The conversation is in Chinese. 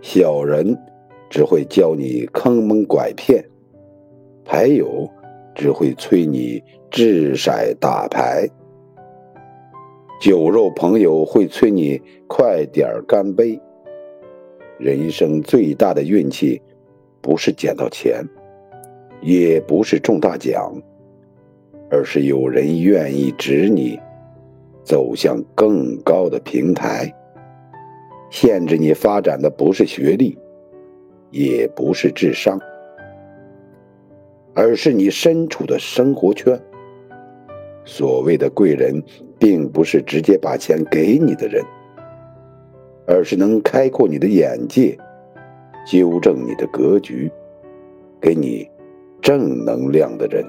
小人只会教你坑蒙拐骗，牌友只会催你掷骰打牌，酒肉朋友会催你快点干杯。人生最大的运气，不是捡到钱，也不是中大奖，而是有人愿意指你走向更高的平台。限制你发展的不是学历，也不是智商，而是你身处的生活圈。所谓的贵人，并不是直接把钱给你的人，而是能开阔你的眼界，纠正你的格局，给你正能量的人。